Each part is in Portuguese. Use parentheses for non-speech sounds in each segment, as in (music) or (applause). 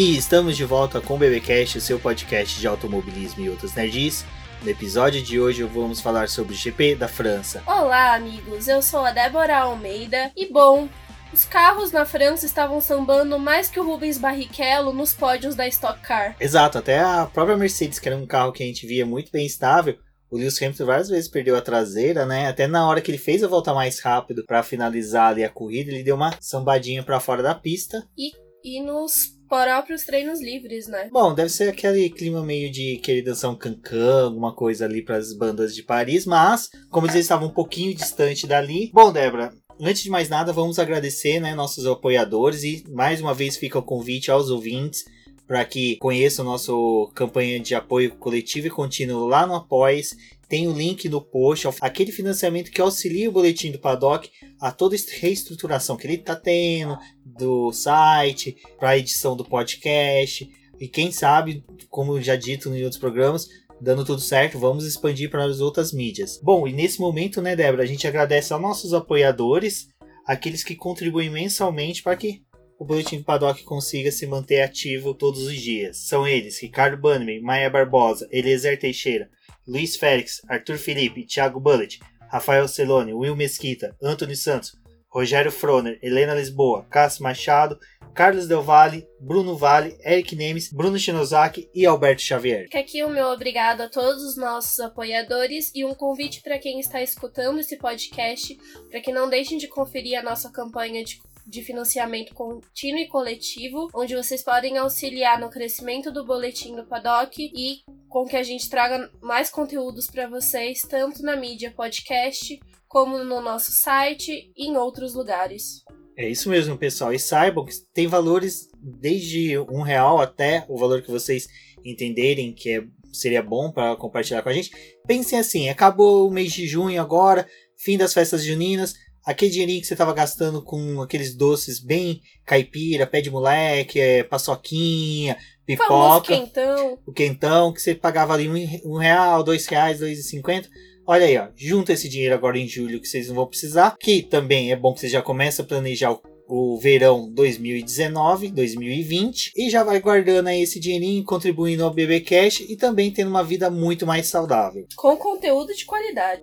E estamos de volta com o BBcast, o seu podcast de automobilismo e outras nerds. No episódio de hoje vamos falar sobre o GP da França. Olá, amigos. Eu sou a Débora Almeida e bom, os carros na França estavam sambando mais que o Rubens Barrichello nos pódios da Stock Car. Exato, até a própria Mercedes, que era um carro que a gente via muito bem estável, o Lewis Hamilton várias vezes perdeu a traseira, né? Até na hora que ele fez a volta mais rápido para finalizar ali a corrida, ele deu uma sambadinha para fora da pista. E, e nos próprios treinos livres, né? Bom, deve ser aquele clima meio de querer dançar um cancan, alguma coisa ali para as bandas de Paris, mas como eles estavam um pouquinho distante dali. Bom, Débora, antes de mais nada, vamos agradecer, né, nossos apoiadores e mais uma vez fica o convite aos ouvintes para que conheçam nossa campanha de apoio coletivo e contínuo lá no Apoies. Tem o link no post, aquele financiamento que auxilia o boletim do Paddock a toda a reestruturação que ele está tendo do site, para a edição do podcast. E quem sabe, como já dito em outros programas, dando tudo certo, vamos expandir para as outras mídias. Bom, e nesse momento, né, Débora, a gente agradece aos nossos apoiadores, aqueles que contribuem mensalmente para que o Boletim do Paddock consiga se manter ativo todos os dias. São eles Ricardo Bannerman, Maia Barbosa, Eliezer Teixeira, Luiz Félix, Arthur Felipe, Thiago Bullet, Rafael Celone, Will Mesquita, Antônio Santos, Rogério Froner, Helena Lisboa, Cássio Machado, Carlos Del Valle, Bruno Vale, Eric Nemes, Bruno Shinozaki e Alberto Xavier. Fica aqui o meu obrigado a todos os nossos apoiadores e um convite para quem está escutando esse podcast para que não deixem de conferir a nossa campanha de de financiamento contínuo e coletivo, onde vocês podem auxiliar no crescimento do boletim do Paddock e com que a gente traga mais conteúdos para vocês, tanto na mídia podcast, como no nosso site e em outros lugares. É isso mesmo, pessoal. E saibam que tem valores desde um real até o valor que vocês entenderem que é, seria bom para compartilhar com a gente. Pensem assim: acabou o mês de junho agora, fim das festas juninas aquele dinheirinho que você estava gastando com aqueles doces bem caipira, pé de moleque, é, paçoquinha, pipoca. quentão. O quentão, que você pagava ali um, um real, dois reais, dois e cinquenta. Olha aí, ó, junta esse dinheiro agora em julho que vocês não vão precisar, que também é bom que você já comece a planejar o o verão 2019, 2020 e já vai guardando aí esse dinheirinho, contribuindo ao BB Cash e também tendo uma vida muito mais saudável. Com conteúdo de qualidade.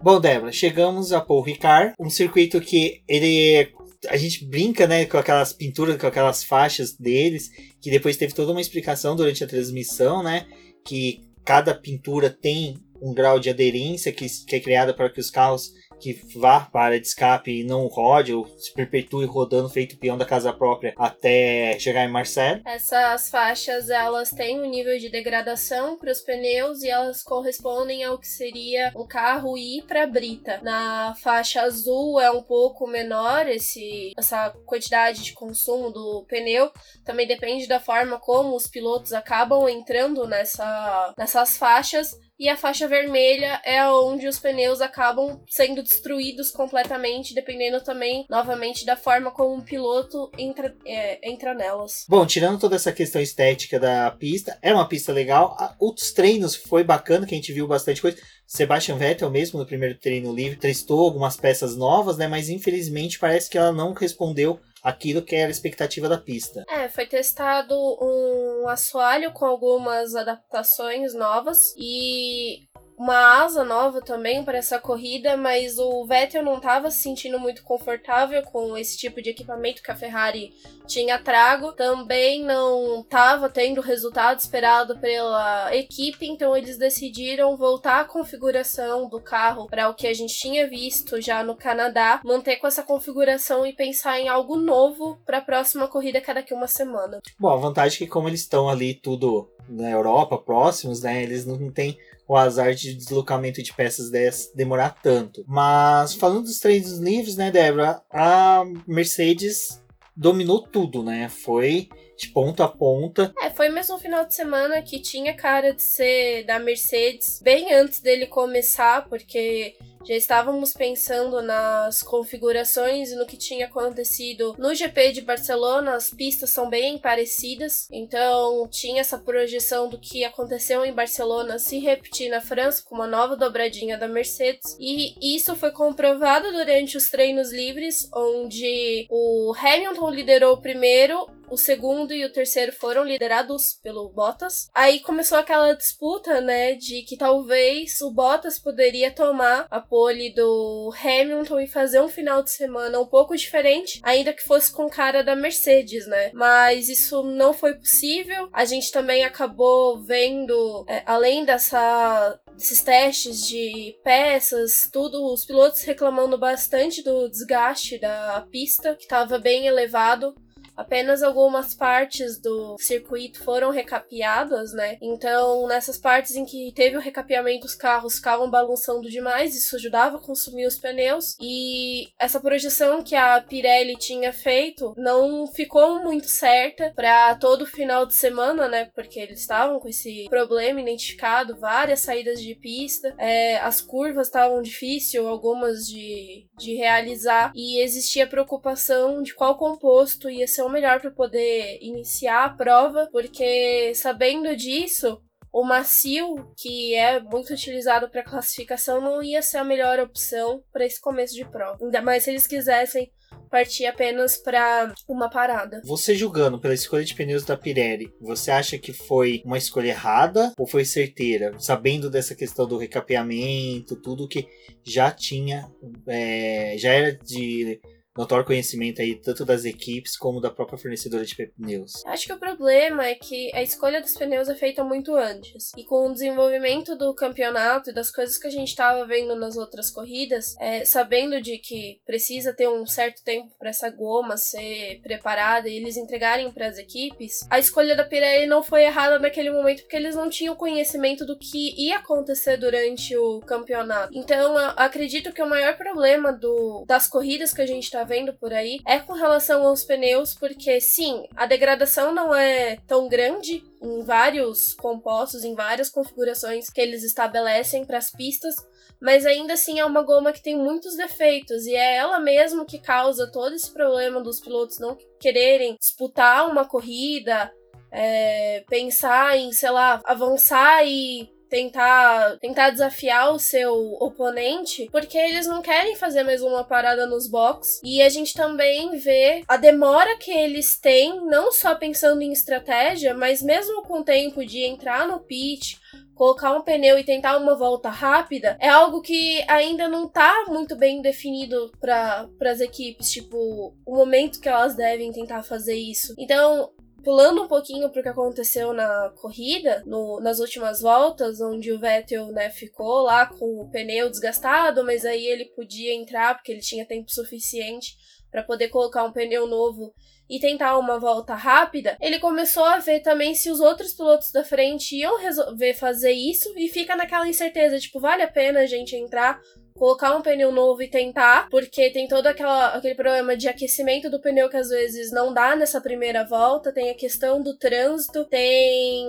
Bom, Débora, chegamos a Paul Ricard, um circuito que ele a gente brinca, né, com aquelas pinturas, com aquelas faixas deles, que depois teve toda uma explicação durante a transmissão, né, que cada pintura tem um grau de aderência que, que é criada para que os carros que vá para de escape e não rode ou se perpetue rodando feito peão da casa própria até chegar em Marseille. Essas faixas elas têm um nível de degradação para os pneus e elas correspondem ao que seria um carro ir para brita. Na faixa azul é um pouco menor esse essa quantidade de consumo do pneu. Também depende da forma como os pilotos acabam entrando nessa, nessas faixas e a faixa vermelha é onde os pneus acabam sendo destruídos completamente, dependendo também, novamente, da forma como o piloto entra, é, entra nelas. Bom, tirando toda essa questão estética da pista, é uma pista legal. Os treinos foi bacana, que a gente viu bastante coisa. Sebastian Vettel mesmo no primeiro treino livre testou algumas peças novas, né? Mas infelizmente parece que ela não respondeu aquilo que era a expectativa da pista. É, foi testado um assoalho com algumas adaptações novas e uma asa nova também para essa corrida, mas o Vettel não estava se sentindo muito confortável com esse tipo de equipamento que a Ferrari tinha trago. Também não estava tendo o resultado esperado pela equipe, então eles decidiram voltar a configuração do carro para o que a gente tinha visto já no Canadá, manter com essa configuração e pensar em algo novo para a próxima corrida cada que uma semana. Bom, a vantagem é que como eles estão ali tudo na Europa, próximos, né, eles não têm o azar de deslocamento de peças dessas demorar tanto. Mas falando dos treinos livres, né, Débora, a Mercedes dominou tudo, né? Foi de ponta a ponta. É, foi mesmo um final de semana que tinha cara de ser da Mercedes bem antes dele começar, porque já estávamos pensando nas configurações e no que tinha acontecido no GP de Barcelona. As pistas são bem parecidas, então tinha essa projeção do que aconteceu em Barcelona se repetir na França com uma nova dobradinha da Mercedes. E isso foi comprovado durante os treinos livres, onde o Hamilton liderou o primeiro o segundo e o terceiro foram liderados pelo Bottas. Aí começou aquela disputa, né, de que talvez o Bottas poderia tomar a pole do Hamilton e fazer um final de semana um pouco diferente, ainda que fosse com cara da Mercedes, né? Mas isso não foi possível. A gente também acabou vendo, é, além dessa desses testes de peças, tudo, os pilotos reclamando bastante do desgaste da pista, que estava bem elevado. Apenas algumas partes do circuito foram recapeadas, né? Então, nessas partes em que teve o recapeamento, os carros ficavam balançando demais, isso ajudava a consumir os pneus. E essa projeção que a Pirelli tinha feito não ficou muito certa para todo final de semana, né? Porque eles estavam com esse problema identificado, várias saídas de pista, é, as curvas estavam difíceis, algumas de, de realizar, e existia preocupação de qual composto ia ser melhor para poder iniciar a prova, porque sabendo disso, o macio, que é muito utilizado para classificação, não ia ser a melhor opção para esse começo de prova. Ainda mais se eles quisessem partir apenas para uma parada. Você julgando pela escolha de pneus da Pirelli, você acha que foi uma escolha errada ou foi certeira? Sabendo dessa questão do recapeamento, tudo que já tinha, é, já era de notório conhecimento aí tanto das equipes como da própria fornecedora de pneus. Acho que o problema é que a escolha dos pneus é feita muito antes. E com o desenvolvimento do campeonato e das coisas que a gente estava vendo nas outras corridas, é, sabendo de que precisa ter um certo tempo para essa goma ser preparada e eles entregarem para as equipes, a escolha da Pirelli não foi errada naquele momento porque eles não tinham conhecimento do que ia acontecer durante o campeonato. Então, acredito que o maior problema do, das corridas que a gente está vendo por aí é com relação aos pneus, porque sim, a degradação não é tão grande em vários compostos, em várias configurações que eles estabelecem para as pistas, mas ainda assim é uma goma que tem muitos defeitos e é ela mesmo que causa todo esse problema dos pilotos não quererem disputar uma corrida, é, pensar em, sei lá, avançar e tentar tentar desafiar o seu oponente, porque eles não querem fazer mais uma parada nos box. E a gente também vê a demora que eles têm, não só pensando em estratégia, mas mesmo com o tempo de entrar no pit, colocar um pneu e tentar uma volta rápida é algo que ainda não tá muito bem definido para as equipes, tipo, o momento que elas devem tentar fazer isso. Então, Pulando um pouquinho pro que aconteceu na corrida, no, nas últimas voltas, onde o Vettel, né, ficou lá com o pneu desgastado, mas aí ele podia entrar porque ele tinha tempo suficiente para poder colocar um pneu novo e tentar uma volta rápida, ele começou a ver também se os outros pilotos da frente iam resolver fazer isso e fica naquela incerteza, tipo, vale a pena a gente entrar colocar um pneu novo e tentar, porque tem todo aquela, aquele problema de aquecimento do pneu que às vezes não dá nessa primeira volta, tem a questão do trânsito, tem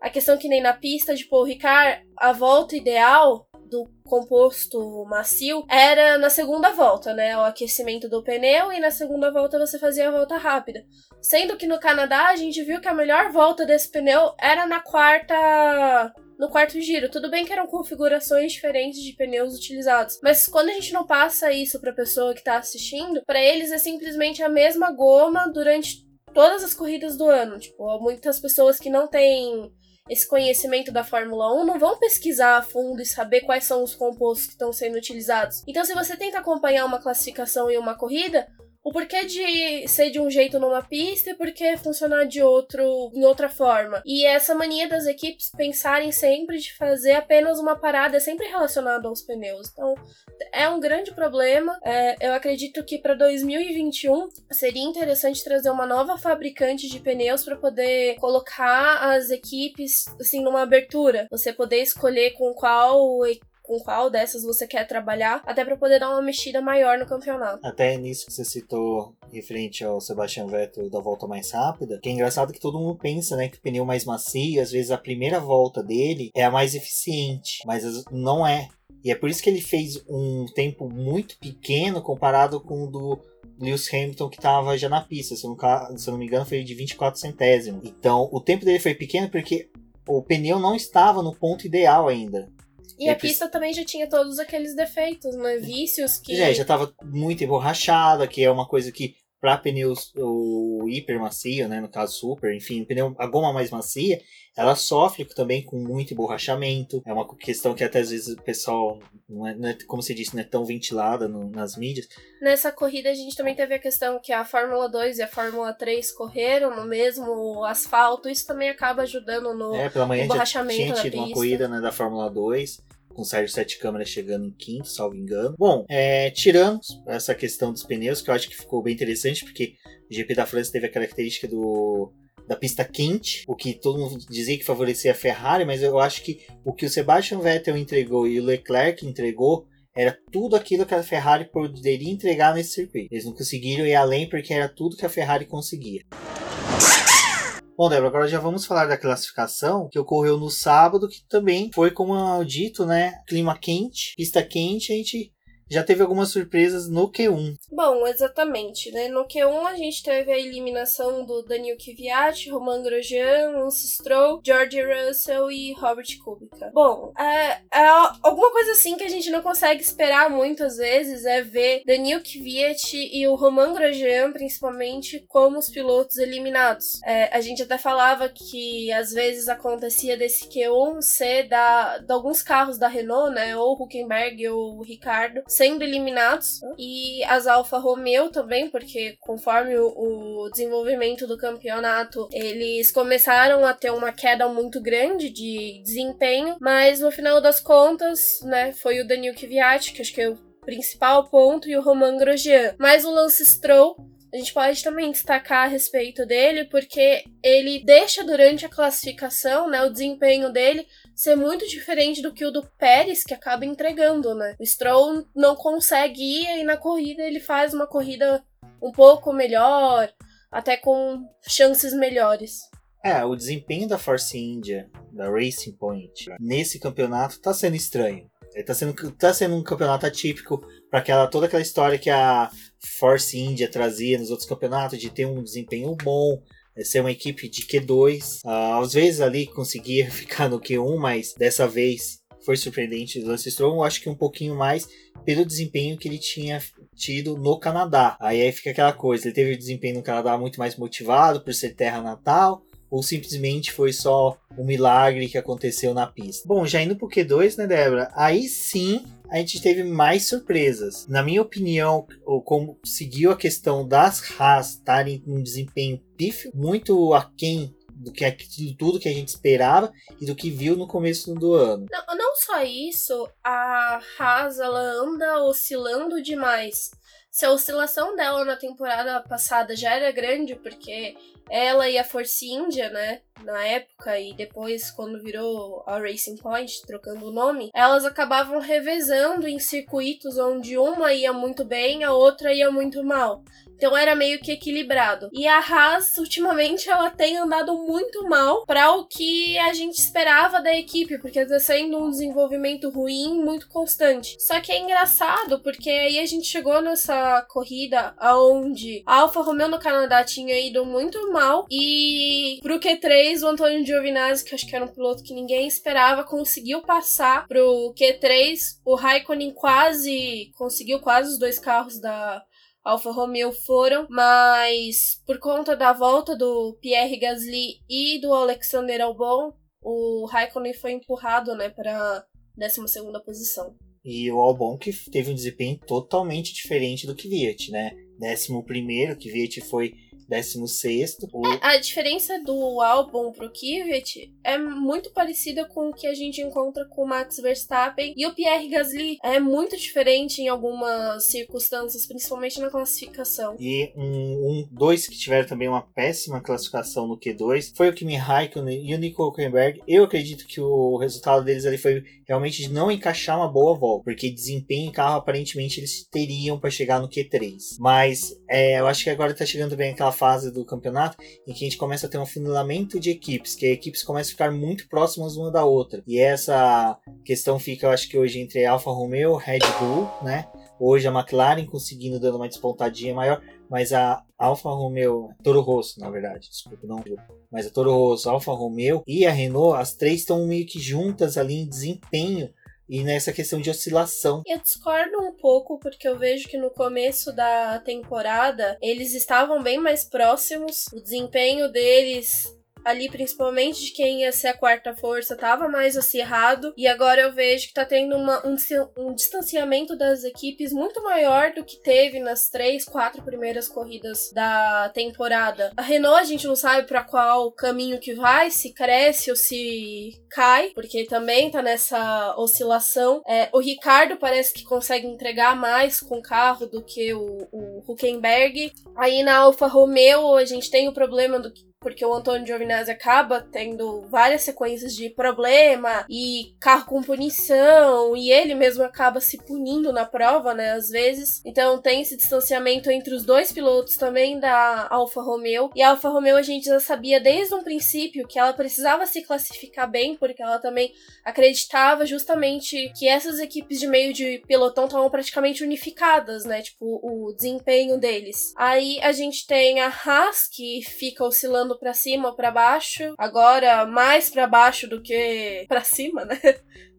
a questão que nem na pista de Paul Ricard, a volta ideal do composto macio era na segunda volta, né? O aquecimento do pneu e na segunda volta você fazia a volta rápida. Sendo que no Canadá a gente viu que a melhor volta desse pneu era na quarta no quarto giro. Tudo bem que eram configurações diferentes de pneus utilizados, mas quando a gente não passa isso para a pessoa que está assistindo, para eles é simplesmente a mesma goma durante todas as corridas do ano. Tipo, muitas pessoas que não têm esse conhecimento da Fórmula 1 não vão pesquisar a fundo e saber quais são os compostos que estão sendo utilizados. Então, se você tenta acompanhar uma classificação e uma corrida, o porquê de ser de um jeito numa pista e porquê funcionar de outro em outra forma. E essa mania das equipes pensarem sempre de fazer apenas uma parada é sempre relacionada aos pneus. Então, é um grande problema. É, eu acredito que para 2021 seria interessante trazer uma nova fabricante de pneus para poder colocar as equipes assim numa abertura. Você poder escolher com qual com qual dessas você quer trabalhar, até para poder dar uma mexida maior no campeonato. Até nisso que você citou, referente ao Sebastian Vettel da volta mais rápida, que é engraçado que todo mundo pensa, né, que o pneu mais macio, às vezes a primeira volta dele é a mais eficiente, mas não é. E é por isso que ele fez um tempo muito pequeno comparado com o do Lewis Hamilton que estava já na pista. Se eu, não, se eu não me engano, foi de 24 centésimos. Então, o tempo dele foi pequeno porque o pneu não estava no ponto ideal ainda. E a pista também já tinha todos aqueles defeitos, né? Vícios que. É, já tava muito emborrachada, que é uma coisa que para pneus o hiper macio, né, no caso super, enfim, pneu a goma mais macia, ela sofre também com muito emborrachamento. É uma questão que até às vezes o pessoal, não é, não é como você disse, não é tão ventilada no, nas mídias. Nessa corrida a gente também teve a questão que a Fórmula 2 e a Fórmula 3 correram no mesmo asfalto, isso também acaba ajudando no é, pela manhã emborrachamento tinha tido uma corrida né, da Fórmula 2 com o Sérgio Sete Câmeras chegando em quinto, salvo engano. Bom, é, tirando essa questão dos pneus, que eu acho que ficou bem interessante, porque o GP da França teve a característica do da pista quente, o que todo mundo dizia que favorecia a Ferrari, mas eu acho que o que o Sebastian Vettel entregou e o Leclerc entregou era tudo aquilo que a Ferrari poderia entregar nesse circuito. Eles não conseguiram ir além porque era tudo que a Ferrari conseguia. Bom, Débora, agora já vamos falar da classificação que ocorreu no sábado, que também foi, como dito, né? Clima quente, pista quente, a gente já teve algumas surpresas no Q1. Bom, exatamente, né? No Q1 a gente teve a eliminação do Daniel Kvyat, Romain Grosjean, Lance Stroll, George Russell e Robert Kubica. Bom, é, é, alguma coisa assim que a gente não consegue esperar muitas vezes é ver Daniel Kvyat e o Romain Grosjean, principalmente, como os pilotos eliminados. É, a gente até falava que às vezes acontecia desse Q1 ser da, de alguns carros da Renault, né? Ou Huckenberg ou Ricardo sendo eliminados. E as Alfa Romeo também, porque conforme o, o desenvolvimento do campeonato, eles começaram a ter uma queda muito grande de desempenho, mas no final das contas, né, foi o Daniel Kvyat, que acho que é o principal ponto, e o Roman Grosjean. Mas o Lance Stroll a gente pode também destacar a respeito dele, porque ele deixa durante a classificação, né, o desempenho dele ser muito diferente do que o do Pérez, que acaba entregando, né? O Stroll não consegue ir e na corrida ele faz uma corrida um pouco melhor, até com chances melhores. É, o desempenho da Force India, da Racing Point, nesse campeonato tá sendo estranho. Ele tá sendo, tá sendo um campeonato atípico para aquela toda aquela história que a Force India trazia nos outros campeonatos de ter um desempenho bom, é, ser uma equipe de Q2. Uh, ah, às vezes ali conseguia (laughs) ficar no Q1, mas dessa vez foi surpreendente o Lance Stroll, acho que um pouquinho mais pelo desempenho que ele tinha tido no Canadá. Aí, aí fica aquela coisa, ele teve o desempenho no Canadá muito mais motivado por ser terra natal, ou simplesmente foi só um milagre que aconteceu na pista. Bom, já indo pro Q2, né, Débora? Aí sim a gente teve mais surpresas. Na minha opinião, como seguiu a questão das Haas estarem com um desempenho pífio, muito aquém do que de tudo que a gente esperava e do que viu no começo do ano. Não, não só isso, a Haas ela anda oscilando demais. Se a oscilação dela na temporada passada já era grande, porque ela e a Force India, né, na época e depois quando virou a Racing Point, trocando o nome, elas acabavam revezando em circuitos onde uma ia muito bem, a outra ia muito mal. Então era meio que equilibrado. E a Haas, ultimamente, ela tem andado muito mal para o que a gente esperava da equipe, porque tá sendo um desenvolvimento ruim, muito constante. Só que é engraçado, porque aí a gente chegou nessa corrida aonde a Alfa Romeo no Canadá tinha ido muito mal e pro Q3 o Antônio Giovinazzi, que acho que era um piloto que ninguém esperava, conseguiu passar pro Q3. O Raikkonen quase conseguiu quase os dois carros da Alfa Romeo foram, mas por conta da volta do Pierre Gasly e do Alexander Albon, o Raikkonen foi empurrado, né, para 12 segunda posição. E o Albon que teve um desempenho totalmente diferente do que Viet, né? 11 primeiro, que Viet foi 16. O... É, a diferença do álbum pro Kvyat é muito parecida com o que a gente encontra com o Max Verstappen e o Pierre Gasly. É muito diferente em algumas circunstâncias, principalmente na classificação. E um, um dois que tiveram também uma péssima classificação no Q2 foi o Kimi Raikkonen e o Nico Huckenberg. Eu acredito que o resultado deles ali foi realmente de não encaixar uma boa volta, porque desempenho em carro aparentemente eles teriam para chegar no Q3. Mas é, eu acho que agora tá chegando bem aquela fase do campeonato em que a gente começa a ter um afunilamento de equipes, que as equipes começam a ficar muito próximas uma da outra. E essa questão fica, eu acho que hoje entre Alfa Romeo, Red Bull, né? Hoje a McLaren conseguindo dando uma despontadinha maior, mas a Alfa Romeo, Toro Rosso, na verdade, desculpa, não, mas a Toro Rosso, Alfa Romeo e a Renault, as três estão meio que juntas ali em desempenho e nessa questão de oscilação. Eu discordo um pouco, porque eu vejo que no começo da temporada eles estavam bem mais próximos, o desempenho deles ali, principalmente de quem ia ser a quarta força, tava mais acirrado. E agora eu vejo que tá tendo uma, um, um distanciamento das equipes muito maior do que teve nas três, quatro primeiras corridas da temporada. A Renault a gente não sabe para qual caminho que vai, se cresce ou se cai, porque também tá nessa oscilação. É, o Ricardo parece que consegue entregar mais com o carro do que o, o Huckenberg. Aí na Alfa Romeo a gente tem o problema do porque o Antônio Giovinazzi acaba tendo várias sequências de problema e carro com punição, e ele mesmo acaba se punindo na prova, né, às vezes. Então tem esse distanciamento entre os dois pilotos também da Alfa Romeo. E a Alfa Romeo a gente já sabia desde um princípio que ela precisava se classificar bem, porque ela também acreditava justamente que essas equipes de meio de pelotão estavam praticamente unificadas, né, tipo o desempenho deles. Aí a gente tem a Haas que fica oscilando olhando para cima ou para baixo. Agora mais para baixo do que (laughs) para cima, né?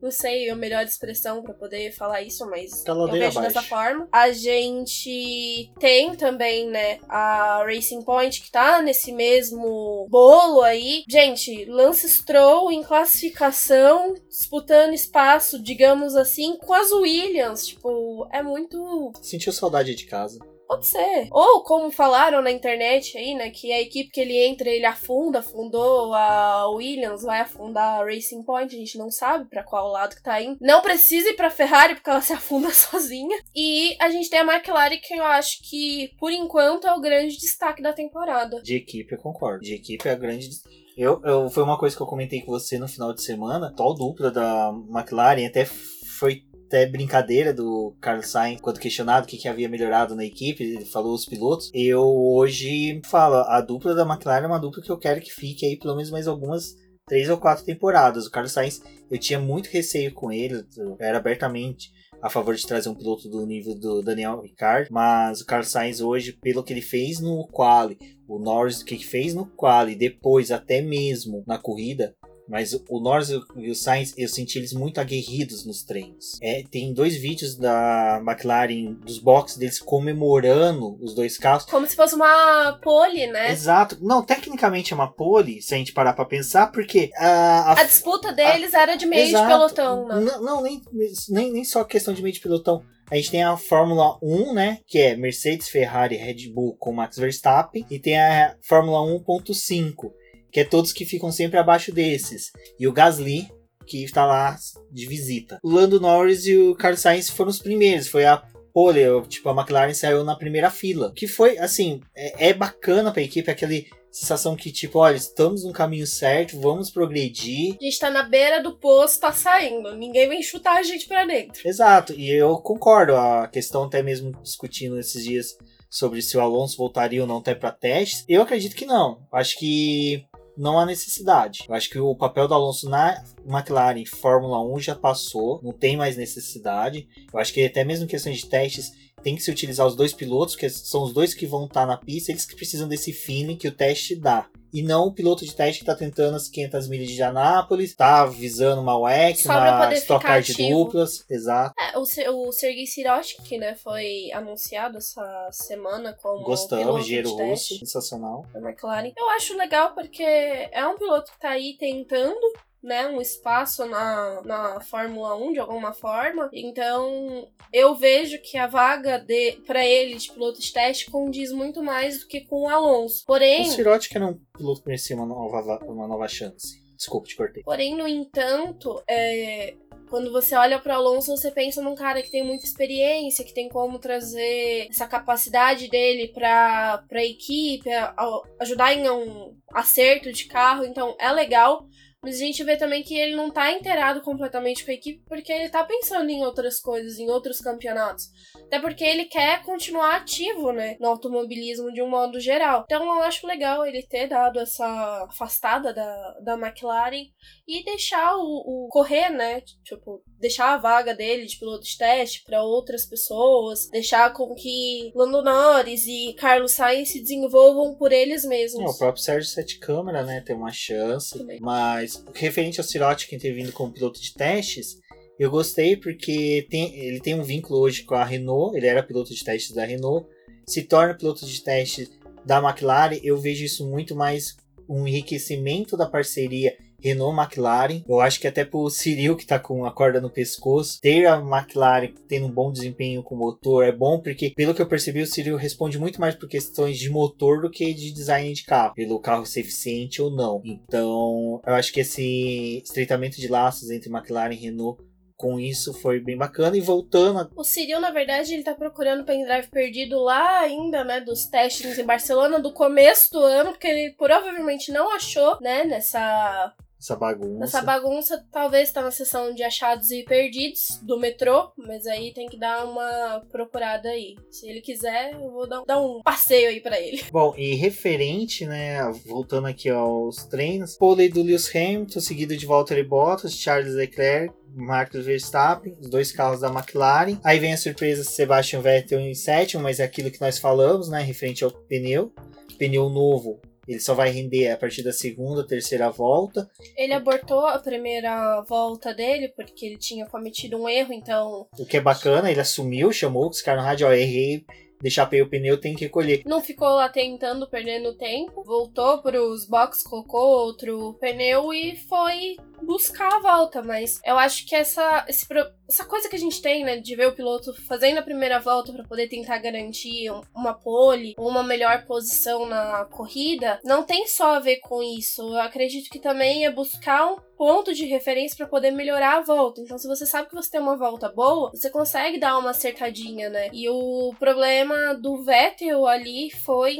Não sei a melhor expressão para poder falar isso, mas eu vejo abaixo. dessa forma. A gente tem também, né, a Racing Point que tá nesse mesmo bolo aí. Gente, Lance Stroll em classificação, disputando espaço, digamos assim, com as Williams. Tipo, é muito. Sentiu saudade de casa. Pode ser. Ou, como falaram na internet aí, né, que a equipe que ele entra, ele afunda, afundou a Williams, vai afundar a Racing Point, a gente não sabe para qual lado que tá indo. Não precisa ir pra Ferrari, porque ela se afunda (laughs) sozinha. E a gente tem a McLaren, que eu acho que, por enquanto, é o grande destaque da temporada. De equipe, eu concordo. De equipe é a grande eu, eu, foi uma coisa que eu comentei com você no final de semana. Tal dupla da McLaren até foi até brincadeira do Carlos Sainz, quando questionado o que, que havia melhorado na equipe, ele falou os pilotos. Eu hoje falo, a dupla da McLaren é uma dupla que eu quero que fique aí pelo menos mais algumas três ou quatro temporadas. O Carlos Sainz, eu tinha muito receio com ele, era abertamente a favor de trazer um piloto do nível do Daniel Ricciardo, mas o Carlos Sainz hoje, pelo que ele fez no quali, o Norris, o que fez no quali, depois até mesmo na corrida, mas o Norris e o Sainz, eu senti eles muito aguerridos nos treinos. É, tem dois vídeos da McLaren, dos boxes deles comemorando os dois carros. Como se fosse uma pole, né? Exato. Não, tecnicamente é uma pole, se a gente parar pra pensar, porque a... A, a disputa deles a, era de meio exato. de pelotão, né? Não, não nem, nem, nem só questão de meio de pelotão. A gente tem a Fórmula 1, né? Que é Mercedes, Ferrari, Red Bull com Max Verstappen. E tem a Fórmula 1.5, que é todos que ficam sempre abaixo desses. E o Gasly, que está lá de visita. O Lando Norris e o Carlos Sainz foram os primeiros, foi a pole, tipo, a McLaren saiu na primeira fila. Que foi, assim, é, é bacana para a equipe, aquele sensação que, tipo, olha, estamos no caminho certo, vamos progredir. A gente tá na beira do poço, tá saindo. Ninguém vem chutar a gente pra dentro. Exato, e eu concordo. A questão até mesmo discutindo esses dias sobre se o Alonso voltaria ou não até para testes. Eu acredito que não. Acho que não há necessidade. Eu acho que o papel do Alonso na McLaren Fórmula 1 já passou, não tem mais necessidade. Eu acho que até mesmo questões de testes tem que se utilizar os dois pilotos, que são os dois que vão estar na pista, eles que precisam desse feeling que o teste dá e não o piloto de teste que está tentando as 500 milhas de Anápolis, está visando uma WEC, Só uma Stock Car de duplas, exato. É, o, o Sergei Sirotkin, né, foi anunciado essa semana como Gostamos, engenheiro russo, sensacional. Da McLaren. Eu acho legal porque é um piloto que está aí tentando, né, um espaço na, na Fórmula 1 de alguma forma. Então, eu vejo que a vaga de para ele de piloto de teste condiz muito mais do que com o Alonso. Porém, o Siroti que era um piloto que merecia uma nova uma nova chance. Desculpa, te cortei. Porém, no entanto, é, quando você olha para Alonso, você pensa num cara que tem muita experiência, que tem como trazer essa capacidade dele para a equipe, a, a ajudar em um acerto de carro. Então, é legal. Mas a gente vê também que ele não tá inteirado completamente com a equipe porque ele tá pensando em outras coisas, em outros campeonatos. Até porque ele quer continuar ativo, né, no automobilismo de um modo geral. Então eu acho legal ele ter dado essa afastada da, da McLaren e deixar o, o correr, né, tipo, deixar a vaga dele de piloto de teste para outras pessoas, deixar com que Lando Norris e Carlos Sainz se desenvolvam por eles mesmos. Não, o próprio Sérgio Sete Câmara, né, tem uma chance, Também. mas referente ao Sirotkin ter vindo como piloto de testes, Eu gostei porque tem, ele tem um vínculo hoje com a Renault, ele era piloto de testes da Renault, se torna piloto de testes da McLaren. Eu vejo isso muito mais um enriquecimento da parceria Renault-McLaren. Eu acho que até pro Cyril, que tá com a corda no pescoço, ter a McLaren tendo um bom desempenho com o motor é bom, porque, pelo que eu percebi, o Cyril responde muito mais por questões de motor do que de design de carro, pelo carro ser eficiente ou não. Então, eu acho que esse estreitamento de laços entre McLaren e Renault com isso foi bem bacana. E voltando. A... O Cyril, na verdade, ele tá procurando o pendrive perdido lá ainda, né? Dos testes em Barcelona do começo do ano, porque ele provavelmente não achou, né? Nessa essa bagunça. Essa bagunça talvez tá na seção de achados e perdidos do metrô, mas aí tem que dar uma procurada aí. Se ele quiser, eu vou dar, dar um passeio aí para ele. Bom, e referente, né, voltando aqui aos treinos, pole do Lewis Hamilton, seguido de Valtteri Bottas, Charles Leclerc, Marcos Verstappen, os dois carros da McLaren. Aí vem a surpresa Sebastian Vettel em sétimo, mas é aquilo que nós falamos, né, referente ao pneu. Pneu novo ele só vai render a partir da segunda, terceira volta. Ele abortou a primeira volta dele porque ele tinha cometido um erro, então. O que é bacana, ele assumiu, chamou os caras no rádio, ó, errei, deixar o pneu, tem que recolher. Não ficou lá tentando, perdendo tempo. Voltou pros box, colocou outro pneu e foi buscar a volta. Mas eu acho que essa, esse, essa coisa que a gente tem, né, de ver o piloto fazendo a primeira volta para poder tentar garantir uma pole ou uma melhor posição na corrida, não tem só a ver com isso. Eu acredito que também é buscar um ponto de referência para poder melhorar a volta. Então, se você sabe que você tem uma volta boa, você consegue dar uma acertadinha, né? E o problema do Vettel ali foi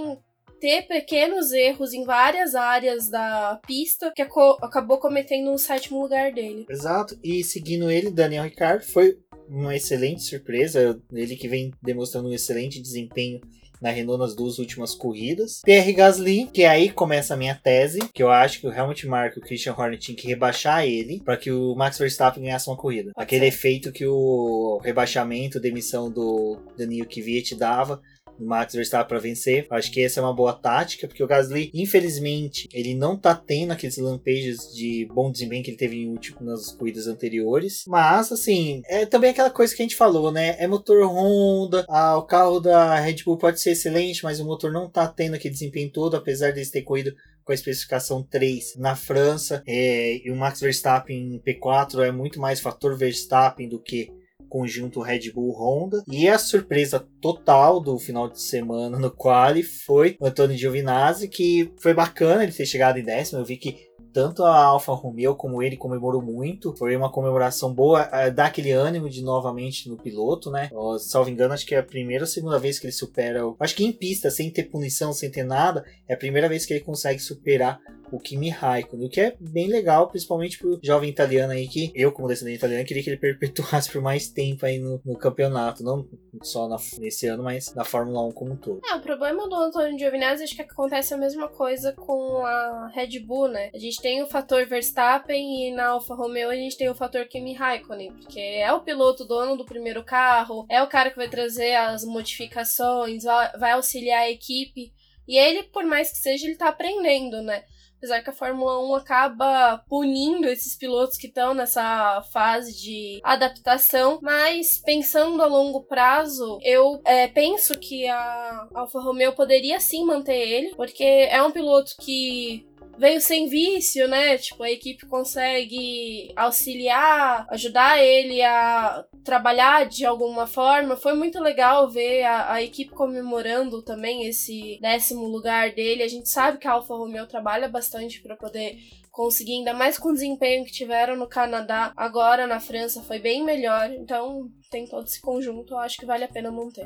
ter pequenos erros em várias áreas da pista que acabou cometendo o sétimo lugar dele. Exato. E seguindo ele, Daniel Ricciardo foi uma excelente surpresa. Ele que vem demonstrando um excelente desempenho na Renault nas duas últimas corridas. Pierre Gasly, que aí começa a minha tese, que eu acho que o Helmut Marko e o Christian Horner tinham que rebaixar ele para que o Max Verstappen ganhasse uma corrida. Aquele efeito que o rebaixamento, demissão do Daniel Kvyat dava Max Verstappen para vencer. Acho que essa é uma boa tática, porque o Gasly, infelizmente, ele não tá tendo aqueles lampejos de bom desempenho que ele teve em último, nas corridas anteriores. Mas, assim, é também aquela coisa que a gente falou, né? É motor Honda, o carro da Red Bull pode ser excelente, mas o motor não tá tendo aquele desempenho todo, apesar de ter corrido com a especificação 3 na França. É, e o Max Verstappen P4 é muito mais fator Verstappen do que conjunto Red Bull Honda. E a surpresa total do final de semana no quali foi o Antônio Giovinazzi, que foi bacana ele ter chegado em décimo. Eu vi que tanto a Alfa Romeo como ele comemorou muito. Foi uma comemoração boa, é, dá aquele ânimo de novamente no piloto, né? salvo engano, acho que é a primeira ou segunda vez que ele supera. Acho que em pista, sem ter punição, sem ter nada, é a primeira vez que ele consegue superar o Kimi Raikkonen, o que é bem legal, principalmente pro jovem italiano aí, que eu, como descendente italiano, queria que ele (laughs) perpetuasse por mais tempo aí no, no campeonato, não só na, nesse ano, mas na Fórmula 1 como um todo. É, o problema do Antônio Giovinazzi acho que acontece a mesma coisa com a Red Bull, né? A gente tem o fator Verstappen e na Alfa Romeo a gente tem o fator Kimi Raikkonen, porque é o piloto dono do primeiro carro, é o cara que vai trazer as modificações, vai auxiliar a equipe. E ele, por mais que seja, ele tá aprendendo, né? Apesar que a Fórmula 1 acaba punindo esses pilotos que estão nessa fase de adaptação, mas pensando a longo prazo, eu é, penso que a Alfa Romeo poderia sim manter ele, porque é um piloto que veio sem vício, né? Tipo, a equipe consegue auxiliar, ajudar ele a trabalhar de alguma forma. Foi muito legal ver a, a equipe comemorando também esse décimo lugar dele. A gente sabe que a Alfa Romeo trabalha bastante para poder conseguir, ainda mais com o desempenho que tiveram no Canadá, agora na França foi bem melhor. Então, tem todo esse conjunto, eu acho que vale a pena manter.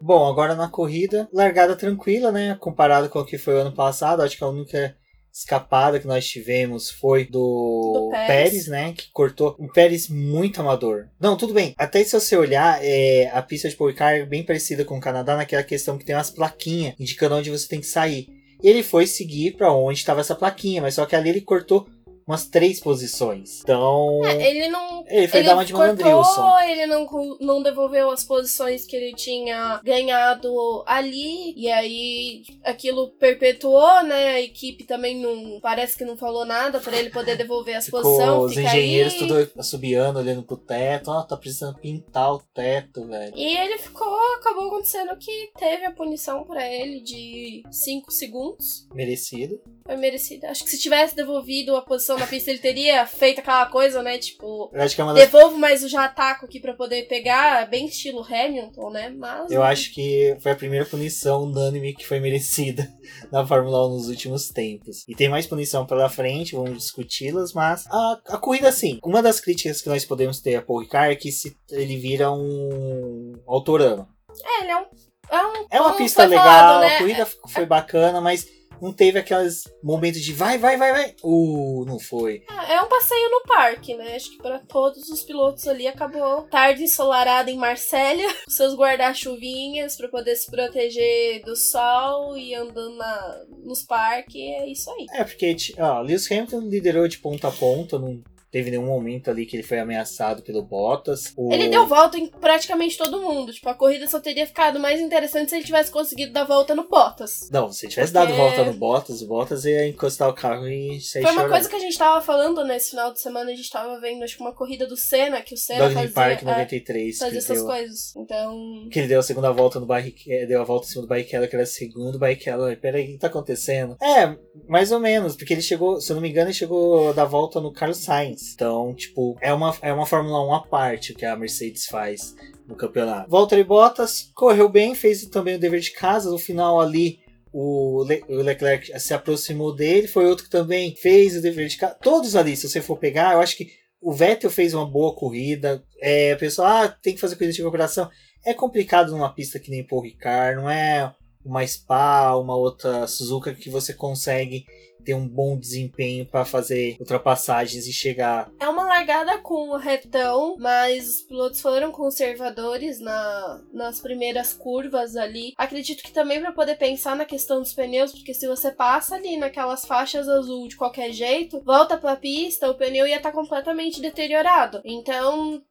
Bom, agora na corrida, largada tranquila, né? Comparado com o que foi o ano passado, acho que a única escapada que nós tivemos foi do, do Pérez. Pérez. né? Que cortou um Pérez muito amador. Não, tudo bem. Até se você olhar, é, a pista de Policar é bem parecida com o Canadá naquela questão que tem umas plaquinhas indicando onde você tem que sair. E ele foi seguir para onde estava essa plaquinha, mas só que ali ele cortou umas três posições. Então. É, ele não Ele foi ele dar uma de cortou, ele não, não devolveu as posições que ele tinha ganhado ali, e aí aquilo perpetuou, né? A equipe também não. Parece que não falou nada pra ele poder devolver as posições. os engenheiros aí. tudo assobiando, olhando pro teto. Ó, tá precisando pintar o teto, velho. E ele ficou, acabou acontecendo que teve a punição pra ele de 5 segundos. Merecido. Foi merecida. Acho que se tivesse devolvido a posição na pista, ele teria feito aquela coisa, né? Tipo, Eu acho que é uma das devolvo, mas eu já ataco aqui pra poder pegar, bem estilo Hamilton, né? Mas. Eu acho que foi a primeira punição unânime que foi merecida (laughs) na Fórmula 1 nos últimos tempos. E tem mais punição pela frente, vamos discuti-las, mas a, a corrida, sim. Uma das críticas que nós podemos ter a Paul Ricard é que se ele vira um autorama. É, ele é um. É, um, É uma pista legal, falado, né? a corrida foi bacana, mas não teve aqueles momentos de vai, vai, vai, vai. Uh, não foi. É, é um passeio no parque, né? Acho que pra todos os pilotos ali acabou tarde ensolarada em Marsella, (laughs) seus guarda-chuvinhas pra poder se proteger do sol e andando na, nos parques. É isso aí. É, porque ó, Lewis Hamilton liderou de ponta a ponta, não teve nenhum momento ali que ele foi ameaçado pelo Bottas. O- Ele deu volta em praticamente todo mundo. Tipo, a corrida só teria ficado mais interessante se ele tivesse conseguido dar volta no Bottas. Não, se tivesse Porque- dado volta no Bottas, o Bottas ia encostar o carro e sair Foi uma chorando. coisa que a gente tava falando nesse final de semana, a gente tava vendo, acho que uma corrida do Senna, que o Senna Doggy fazia, Park é, 93, que fazia ele, essas deu, coisas. Então. que ele deu a segunda volta no Barrichello, deu a volta em cima do Barrichello, que era segundo Barrichello. Peraí, o que tá acontecendo? É, mais ou menos, porque ele chegou, se eu não me engano, ele chegou a dar volta no Carlos Sainz. Então, tipo, é uma, é uma Fórmula 1 à parte o que a Mercedes faz no campeonato. Valtteri Bottas correu bem, fez também o dever de casa. No final ali, o, Le- o Leclerc se aproximou dele. Foi outro que também fez o dever de casa. Todos ali, se você for pegar, eu acho que o Vettel fez uma boa corrida. É, o pessoal, ah, tem que fazer corrida de recuperação. É complicado numa pista que nem Paul Ricard, não é uma Spa, uma outra Suzuka que você consegue ter um bom desempenho para fazer ultrapassagens e chegar. É uma largada com o retão, mas os pilotos foram conservadores na, nas primeiras curvas ali. Acredito que também para poder pensar na questão dos pneus, porque se você passa ali naquelas faixas azul de qualquer jeito, volta pra pista, o pneu ia estar completamente deteriorado. Então,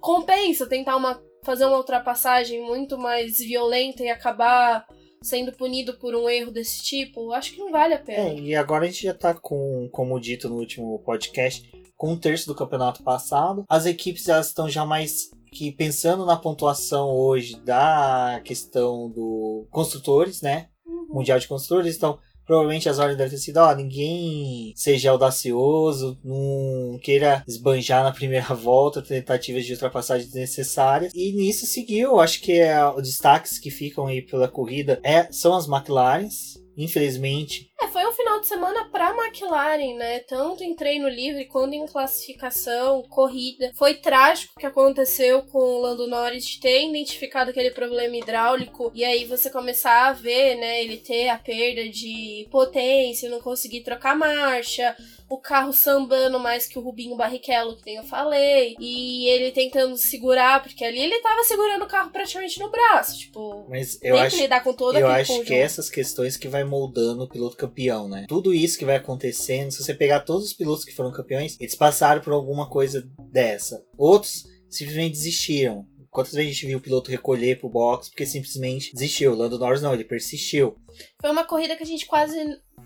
compensa tentar uma, fazer uma ultrapassagem muito mais violenta e acabar sendo punido por um erro desse tipo. Acho que não vale a pena. É, e agora a gente já tá com, como dito no último podcast, com um terço do campeonato passado. As equipes elas estão já mais que pensando na pontuação hoje da questão do construtores, né? Uhum. Mundial de Construtores, então provavelmente as ordens devem ter sido, ó, ninguém seja audacioso, não queira esbanjar na primeira (laughs) volta, tentativas de ultrapassagem desnecessárias. E nisso seguiu, acho que é, os destaques que ficam aí pela corrida é, são as McLarens. Infelizmente, É, foi um final de semana pra McLaren, né? Tanto em treino livre quanto em classificação, corrida. Foi trágico o que aconteceu com o Lando Norris de ter identificado aquele problema hidráulico e aí você começar a ver, né, ele ter a perda de potência, não conseguir trocar marcha, o carro sambando mais que o Rubinho Barrichello, que nem eu falei, e ele tentando segurar, porque ali ele tava segurando o carro praticamente no braço, tipo, mas eu tem acho que lidar com todo eu acho conjunto. que é essas questões que vai moldando o piloto campeão, né? Tudo isso que vai acontecendo, se você pegar todos os pilotos que foram campeões, eles passaram por alguma coisa dessa. Outros simplesmente desistiram. Quantas vezes a gente viu o piloto recolher pro box porque simplesmente desistiu? O Lando Norris não, ele persistiu. Foi uma corrida que a gente quase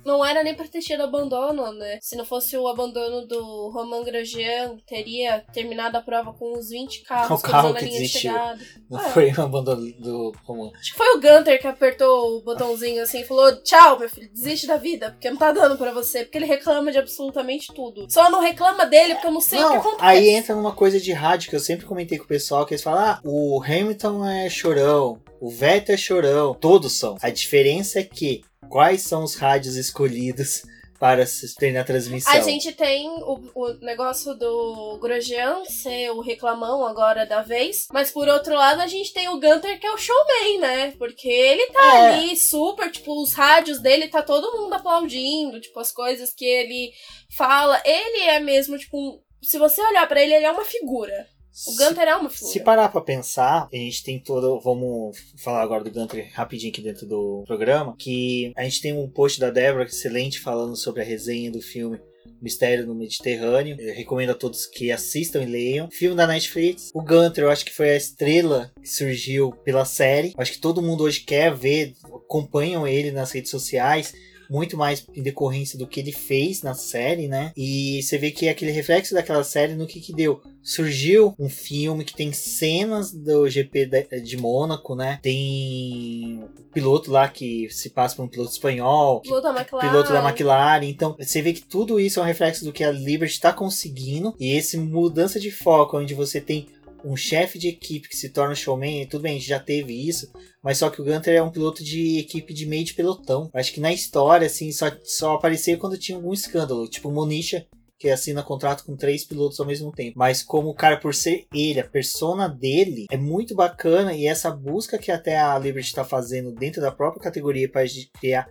não era nem pra ter tido abandono, né? Se não fosse o abandono do Romain Grosjean, teria terminado a prova com uns 20 carros O carro que de desistiu. chegada. Não Ah. foi um abandono do comum. Acho que foi o Gunter que apertou o botãozinho assim e falou: Tchau, meu filho, desiste da vida, porque não tá dando pra você. Porque ele reclama de absolutamente tudo. Só não reclama dele porque eu não sei o que Não, acontece. aí entra numa coisa de rádio que eu sempre comentei com o pessoal, que eles falam, ah, o Hamilton é chorão, o Vettel é chorão, todos são. A diferença é que, quais são os rádios escolhidos para se ter na transmissão? A gente tem o, o negócio do Grosjean ser o reclamão agora da vez, mas por outro lado a gente tem o Gunter que é o showman, né? Porque ele tá É. ali super, tipo, os rádios dele tá todo mundo aplaudindo, tipo, as coisas que ele fala. Ele é mesmo, tipo, um- se você olhar pra ele, ele é uma figura. O Gunter é uma figura. Se parar pra pensar, a gente tem todo. Vamos falar agora do Gunter rapidinho aqui dentro do programa. Que a gente tem um post da Débora excelente falando sobre a resenha do filme Mistério no Mediterrâneo. Eu recomendo a todos que assistam e leiam. Filme da Netflix. O Gunter, eu acho que foi a estrela que surgiu pela série. Eu acho que todo mundo hoje quer ver, acompanham ele nas redes sociais muito mais em decorrência do que ele fez na série, né? E você vê que aquele reflexo daquela série no que que deu. Surgiu um filme que tem cenas do GP de Mônaco, né? Tem piloto lá que se passa por um piloto espanhol, piloto da McLaren. piloto da McLaren. Então, você vê que tudo isso é um reflexo do que a Liberty está conseguindo. E esse mudança de foco, onde você tem um chefe de equipe que se torna showman, tudo bem, já teve isso, mas só que o Gunter é um piloto de equipe de meio de pelotão. Acho que na história, assim, só, só aparecia quando tinha algum escândalo, tipo Monisha, que assina contrato com três pilotos ao mesmo tempo. Mas como o cara, por ser ele, a persona dele, é muito bacana e essa busca que até a Liberty está fazendo dentro da própria categoria para criar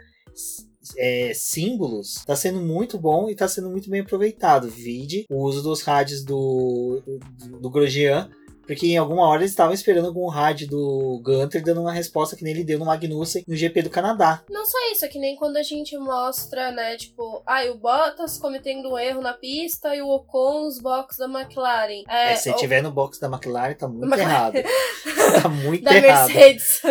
é, símbolos está sendo muito bom e está sendo muito bem aproveitado. Vide o uso dos rádios do, do, do Grosjean porque em alguma hora eles estavam esperando algum rádio do Gunter dando uma resposta que nem ele deu no Magnussen no GP do Canadá. Não só isso, é que nem quando a gente mostra, né, tipo, ah, o Bottas cometendo um erro na pista e o Ocon nos boxes da McLaren. É, é se ou... tiver no box da McLaren, tá muito errado. (laughs) tá muito da errado. Mercedes.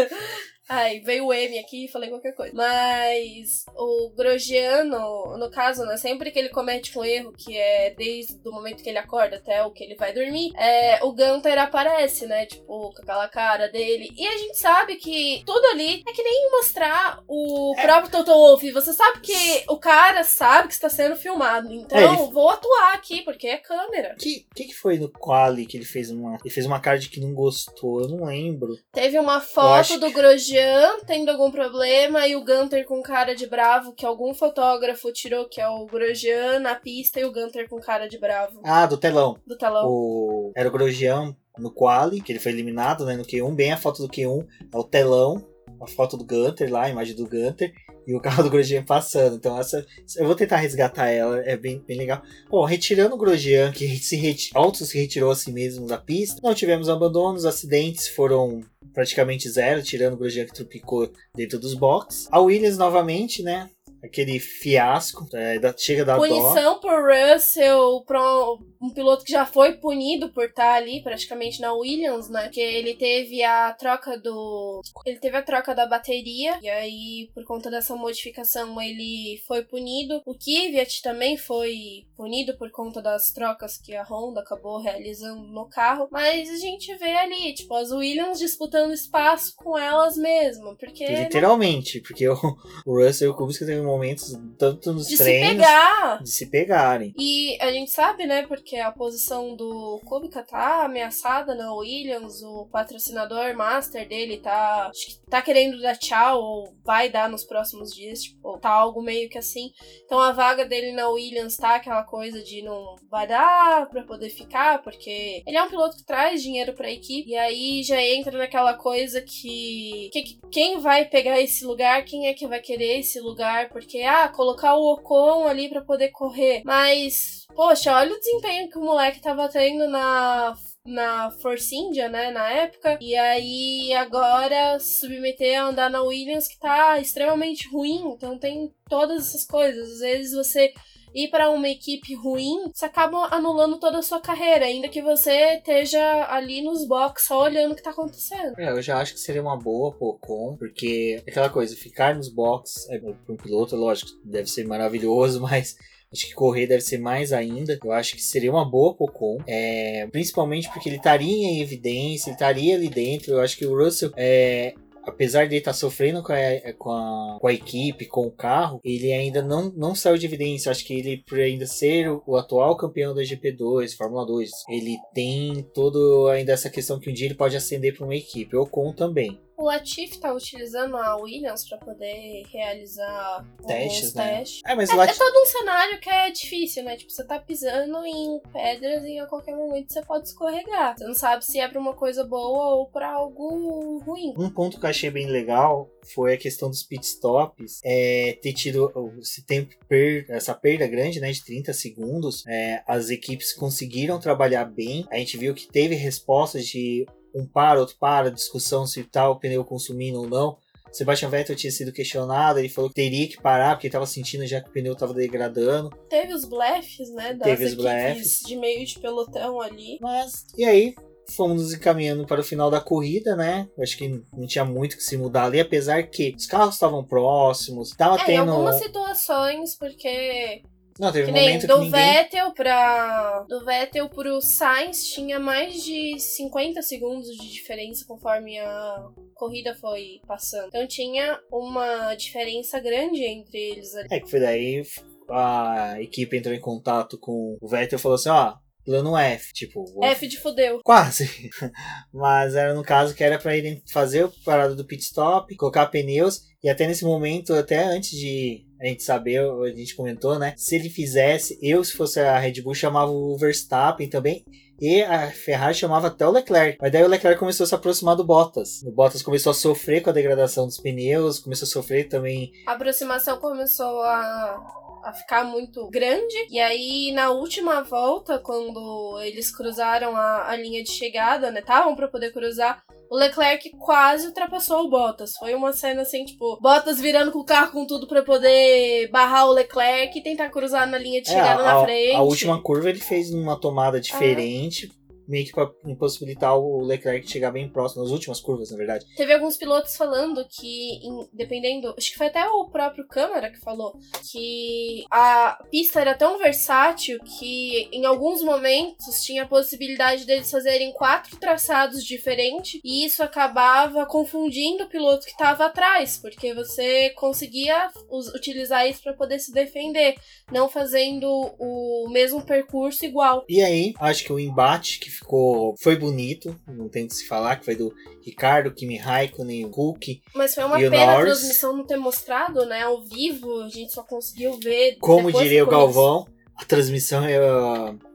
Ai, veio o M aqui e falei qualquer coisa. Mas o Grogiano, no caso, né? Sempre que ele comete um erro, que é desde o momento que ele acorda até o que ele vai dormir, é, o Gunter aparece, né? Tipo, com aquela cara dele. E a gente sabe que tudo ali é que nem mostrar o é. próprio Toto Wolff. Você sabe que o cara sabe que está sendo filmado. Então, é, ele... vou atuar aqui, porque é câmera. O que, que, que foi no Quali que ele fez uma. Ele fez uma cara de que não gostou? Eu não lembro. Teve uma foto do Grosjean Jean tendo algum problema e o Gunter com cara de bravo, que algum fotógrafo tirou, que é o Grosjean na pista e o Gunter com cara de bravo. Ah, do telão. Do telão. O... Era o Grosjean no quali, que ele foi eliminado, né, no Q1, bem a foto do Q1, é o telão, a foto do Gunter lá, a imagem do Gunter, e o (laughs) carro do Grosjean passando. Então essa eu vou tentar resgatar ela, é bem, bem legal. Bom, retirando o Grosjean, que se reti, auto se retirou a si mesmo da pista, não tivemos abandonos, acidentes foram praticamente zero, tirando o Grosjean que tropicou dentro dos boxes. A Williams novamente, né? Aquele fiasco, é, da, chega da Punição dó. por Russell, pro, um piloto que já foi punido por estar ali praticamente na Williams, né? Que ele teve a troca do. Ele teve a troca da bateria, e aí, por conta dessa modificação, ele foi punido. O Kvyat também foi punido por conta das trocas que a Honda acabou realizando no carro. Mas a gente vê ali, tipo, as Williams disputando espaço com elas mesmo. Porque. Literalmente, né? porque o, o Russell e o Kubica teve momentos, tanto nos de treinos. Se pegar. De se pegarem. E a gente sabe, né? Porque a posição do Kubica tá ameaçada na Williams, o patrocinador master dele tá, tá querendo dar tchau, ou vai dar nos próximos dias, tipo, tá algo meio que assim. Então a vaga dele na Williams tá aquela coisa de não vai dar pra poder ficar, porque ele é um piloto que traz dinheiro pra equipe, e aí já entra naquela coisa que, que quem vai pegar esse lugar, quem é que vai querer esse lugar, porque, ah, colocar o Ocon ali para poder correr, mas Poxa, olha o desempenho que o moleque tava tendo na na Force India, né, na época. E aí agora submeter a andar na Williams que tá extremamente ruim. Então tem todas essas coisas. Às vezes você ir para uma equipe ruim, você acaba anulando toda a sua carreira, ainda que você esteja ali nos boxes só olhando o que tá acontecendo. É, eu já acho que seria uma boa pro Ocon, porque aquela coisa, ficar nos boxes, é, para um piloto, lógico, deve ser maravilhoso, (laughs) mas Acho que correr deve ser mais ainda. Eu acho que seria uma boa pro Ocon. É, principalmente porque ele estaria em evidência, ele estaria ali dentro. Eu acho que o Russell é, apesar de ele estar tá sofrendo com a, com, a, com a, equipe, com o carro, ele ainda não, não saiu de evidência. Acho que ele, por ainda ser o, o atual campeão da GP2, Fórmula 2, ele tem todo ainda essa questão que um dia ele pode ascender para uma equipe. O Ocon também. O Latifi tá utilizando a Williams para poder realizar testes, né? testes. É, mas é, Latif... é todo um cenário que é difícil, né? Tipo, você tá pisando em pedras e a qualquer momento você pode escorregar. Você não sabe se é pra uma coisa boa ou para algo ruim. Um ponto que eu achei bem legal foi a questão dos pitstops. É, ter tido esse tempo, per... essa perda grande, né? De 30 segundos. É, as equipes conseguiram trabalhar bem. A gente viu que teve respostas de um para, outro para, discussão se tal pneu consumindo ou não. Sebastian Vettel tinha sido questionado, ele falou que teria que parar porque estava sentindo já que o pneu estava degradando. Teve os blefs, né, das Teve os blefs. de meio de pelotão ali. Mas, e aí, fomos nos encaminhando para o final da corrida, né? Acho que não tinha muito que se mudar ali, apesar que os carros estavam próximos, tava É, em tendo. algumas situações, porque Não, teve que um momento do que ninguém. Vettel pra. Do Vettel pro Sainz tinha mais de 50 segundos de diferença conforme a corrida foi passando. Então tinha uma diferença grande entre eles ali. É, que foi daí a equipe entrou em contato com o Vettel e falou assim: ó, plano F, tipo. o- F de fudeu. Quase. (laughs) Mas era no caso que era para irem fazer a parada do pit stop, colocar pneus. E até nesse momento, até antes de a gente saber, a gente comentou, né? Se ele fizesse, eu, se fosse a Red Bull, chamava o Verstappen também. E a Ferrari chamava até o Leclerc. Mas daí o Leclerc começou a se aproximar do Bottas. O Bottas começou a sofrer com a degradação dos pneus, começou a sofrer também. A aproximação começou a. A ficar muito grande. E aí, na última volta, quando eles cruzaram a, a linha de chegada, né? Estavam pra poder cruzar. O Leclerc quase ultrapassou o Bottas. Foi uma cena assim, tipo, Bottas virando com o carro com tudo pra poder barrar o Leclerc e tentar cruzar na linha de É, chegada a, na frente. a última curva ele fez uma tomada diferente. Meio que pra impossibilitar o Leclerc chegar bem próximo, nas últimas curvas, na verdade. Teve alguns pilotos falando que, dependendo. Acho que foi até o próprio Câmara que falou que a pista era tão versátil que em alguns momentos tinha a possibilidade deles fazerem quatro traçados diferentes e isso acabava confundindo o piloto que estava atrás, porque você conseguia utilizar isso para poder se defender, não fazendo o mesmo percurso igual. E aí, acho que o embate que ficou foi bonito, não tem o que se falar, que foi do Ricardo, Kimi Raikkonen, Hulk. Mas foi uma pena a Norris? transmissão não ter mostrado, né? Ao vivo, a gente só conseguiu ver. Como diria o. Galvão, a transmissão é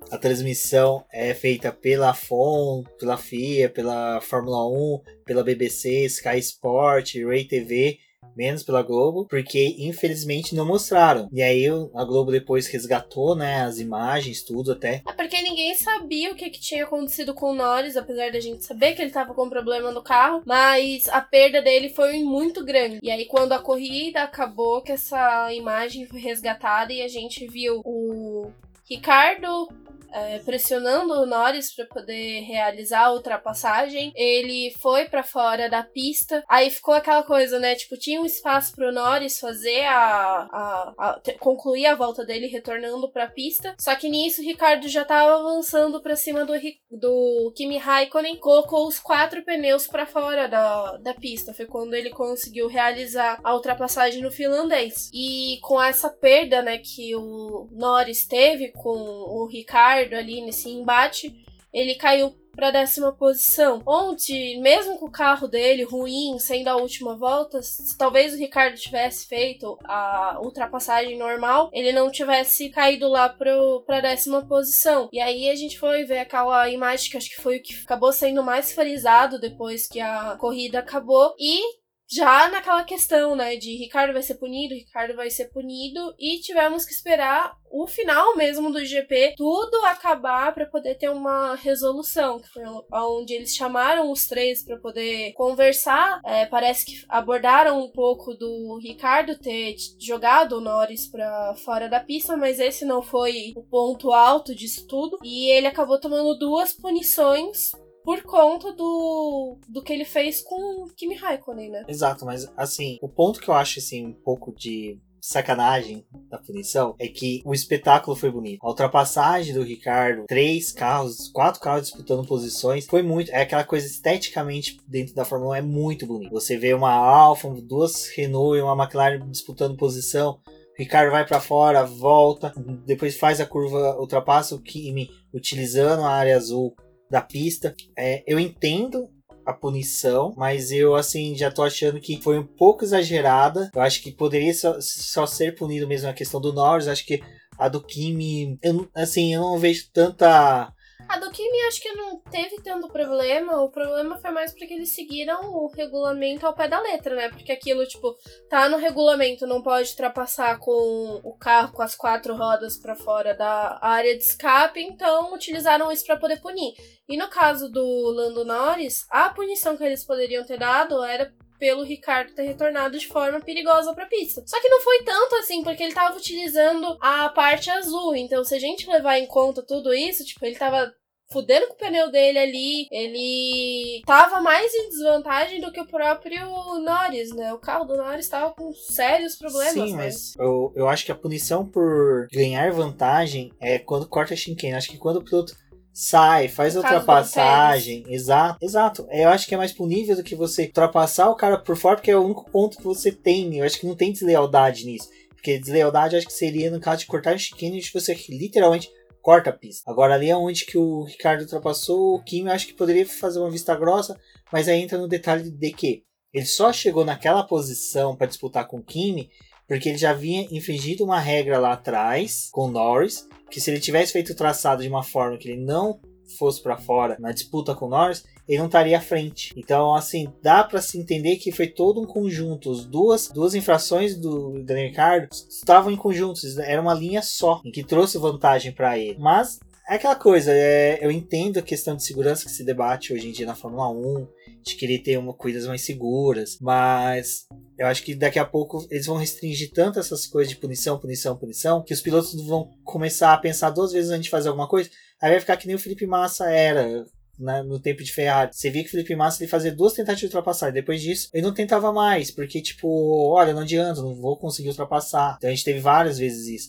a transmissão é feita pela FON, pela FIA, pela Fórmula 1, pela BBC, Sky Sport, Ray TV, menos pela Globo, porque infelizmente não mostraram. E aí a Globo depois resgatou, né, as imagens, tudo até. É porque ninguém sabia o que, que tinha acontecido com o Norris, apesar da gente saber que ele tava com problema no carro, mas a perda dele foi muito grande. E aí, quando a corrida acabou, que essa imagem foi resgatada e a gente viu o Ricardo. É, pressionando o Norris para poder realizar a ultrapassagem, ele foi para fora da pista. Aí ficou aquela coisa, né? Tipo, tinha um espaço pro Norris fazer a, a, a- concluir a volta dele retornando pra pista. Só que nisso o Ricardo já tava avançando pra cima do, do Kimi Raikkonen, colocou os quatro pneus pra fora da, da pista. Foi quando ele conseguiu realizar a ultrapassagem no finlandês. E com essa perda, né, que o Norris teve com o Ricardo ali nesse embate, ele caiu para décima posição, onde mesmo com o carro dele ruim, sendo a última volta, se talvez o Ricardo tivesse feito a ultrapassagem normal, ele não tivesse caído lá para décima posição. E aí a gente foi ver aquela imagem que acho que foi o que acabou sendo mais frisado depois que a corrida acabou e já naquela questão, né, de Ricardo vai ser punido, Ricardo vai ser punido, e tivemos que esperar o final mesmo do GP, tudo acabar para poder ter uma resolução, que foi onde eles chamaram os três para poder conversar. É, parece que abordaram um pouco do Ricardo ter jogado o Norris para fora da pista, mas esse não foi o ponto alto disso tudo, e ele acabou tomando duas punições por conta do, do que ele fez com Kimi Raikkonen, né? Exato, mas assim, o ponto que eu acho assim um pouco de sacanagem da punição é que o espetáculo foi bonito. A ultrapassagem do Ricardo, três carros, quatro carros disputando posições, foi muito. É aquela coisa esteticamente dentro da Fórmula 1 é muito bonito. Você vê uma Alfa, duas Renault e uma McLaren disputando posição. Ricardo vai para fora, volta, depois faz a curva, ultrapassa o Kimi utilizando a área azul da pista. É, eu entendo a punição, mas eu assim já tô achando que foi um pouco exagerada. Eu acho que poderia só, só ser punido mesmo a questão do Norris. Acho que a do Kimi, eu, assim, eu não vejo tanta. A do Kimi acho que não teve tanto problema. O problema foi mais porque eles seguiram o regulamento ao pé da letra, né? Porque aquilo, tipo, tá no regulamento, não pode ultrapassar com o carro com as quatro rodas para fora da área de escape, então utilizaram isso para poder punir. E no caso do Lando Norris, a punição que eles poderiam ter dado era pelo Ricardo ter retornado de forma perigosa pra pista. Só que não foi tanto assim, porque ele tava utilizando a parte azul. Então, se a gente levar em conta tudo isso, tipo, ele tava fudendo com o pneu dele ali. Ele tava mais em desvantagem do que o próprio Norris, né? O carro do Norris tava com sérios problemas. Sim, né? mas eu, eu acho que a punição por ganhar vantagem é quando corta a chicane. Acho que quando o piloto sai, faz a ultrapassagem. Exato, exato. Eu acho que é mais punível do que você ultrapassar o cara por fora, porque é o único ponto que você tem. Eu acho que não tem deslealdade nisso. Porque deslealdade acho que seria no caso de cortar o chicane, de você literalmente corta a pista. Agora ali é onde que o Ricardo ultrapassou o Kimi, eu acho que poderia fazer uma vista grossa, mas aí entra no detalhe de que ele só chegou naquela posição para disputar com o Kimi porque ele já havia infringido uma regra lá atrás com o Norris, que se ele tivesse feito o traçado de uma forma que ele não fosse para fora na disputa com Norris, ele não estaria à frente. Então, assim, dá para se entender que foi todo um conjunto. As duas, duas infrações do Daniel Ricardo estavam em conjuntos, era uma linha só, em que trouxe vantagem para ele. Mas é aquela coisa, é, eu entendo a questão de segurança que se debate hoje em dia na Fórmula 1, de querer ter uma coisas mais seguras, mas eu acho que daqui a pouco eles vão restringir tanto essas coisas de punição, punição, punição, que os pilotos vão começar a pensar duas vezes antes de fazer alguma coisa. Aí vai ficar que nem o Felipe Massa era, né, no tempo de Ferrari. Você via que o Felipe Massa ele fazia duas tentativas de ultrapassar. Depois disso, ele não tentava mais, porque, tipo, olha, não adianta, não vou conseguir ultrapassar. Então a gente teve várias vezes isso.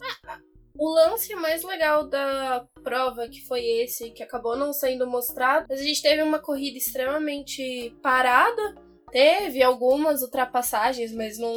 O lance mais legal da prova, que foi esse, que acabou não sendo mostrado, a gente teve uma corrida extremamente parada Teve algumas ultrapassagens, mas não